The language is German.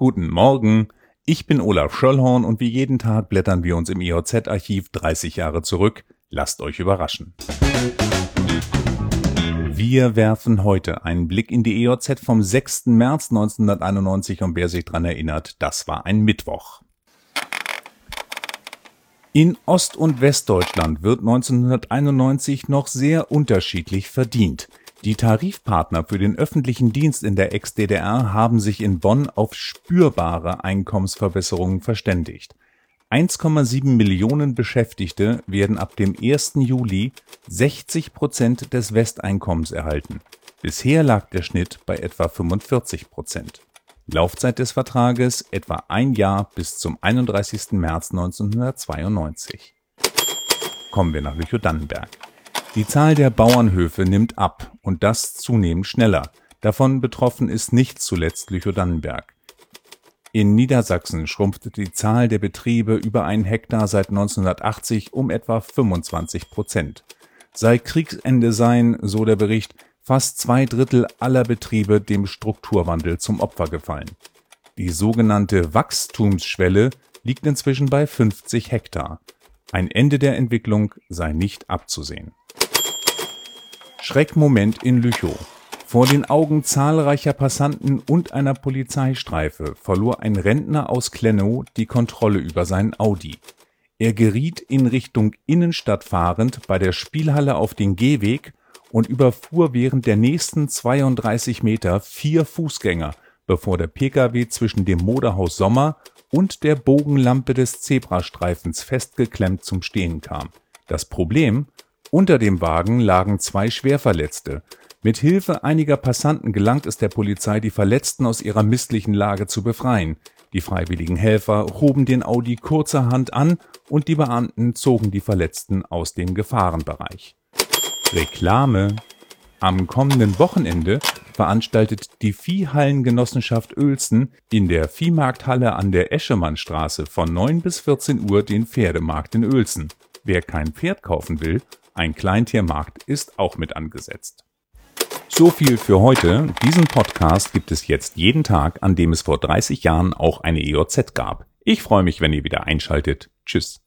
Guten Morgen, ich bin Olaf Schöllhorn und wie jeden Tag blättern wir uns im IOZ-Archiv 30 Jahre zurück. Lasst euch überraschen. Wir werfen heute einen Blick in die EOZ vom 6. März 1991 und wer sich dran erinnert, das war ein Mittwoch. In Ost- und Westdeutschland wird 1991 noch sehr unterschiedlich verdient. Die Tarifpartner für den öffentlichen Dienst in der Ex-DDR haben sich in Bonn auf spürbare Einkommensverbesserungen verständigt. 1,7 Millionen Beschäftigte werden ab dem 1. Juli 60 Prozent des Westeinkommens erhalten. Bisher lag der Schnitt bei etwa 45 Prozent. Laufzeit des Vertrages etwa ein Jahr bis zum 31. März 1992. Kommen wir nach Lüchow-Dannenberg. Die Zahl der Bauernhöfe nimmt ab und das zunehmend schneller. Davon betroffen ist nicht zuletzt Lüchow-Dannenberg. In Niedersachsen schrumpfte die Zahl der Betriebe über einen Hektar seit 1980 um etwa 25 Prozent. Seit Kriegsende seien, so der Bericht, fast zwei Drittel aller Betriebe dem Strukturwandel zum Opfer gefallen. Die sogenannte Wachstumsschwelle liegt inzwischen bei 50 Hektar. Ein Ende der Entwicklung sei nicht abzusehen. Schreckmoment in Lüchow. Vor den Augen zahlreicher Passanten und einer Polizeistreife verlor ein Rentner aus Klennow die Kontrolle über seinen Audi. Er geriet in Richtung Innenstadt fahrend bei der Spielhalle auf den Gehweg und überfuhr während der nächsten 32 Meter vier Fußgänger, bevor der Pkw zwischen dem Modehaus Sommer und der Bogenlampe des Zebrastreifens festgeklemmt zum Stehen kam. Das Problem? Unter dem Wagen lagen zwei Schwerverletzte, mit Hilfe einiger Passanten gelangt es der Polizei, die Verletzten aus ihrer misslichen Lage zu befreien. Die freiwilligen Helfer hoben den Audi kurzerhand an und die Beamten zogen die Verletzten aus dem Gefahrenbereich. Reklame Am kommenden Wochenende veranstaltet die Viehhallengenossenschaft Uelzen in der Viehmarkthalle an der Eschemannstraße von 9 bis 14 Uhr den Pferdemarkt in Uelzen. Wer kein Pferd kaufen will, ein Kleintiermarkt ist auch mit angesetzt. So viel für heute. Diesen Podcast gibt es jetzt jeden Tag, an dem es vor 30 Jahren auch eine EOZ gab. Ich freue mich, wenn ihr wieder einschaltet. Tschüss.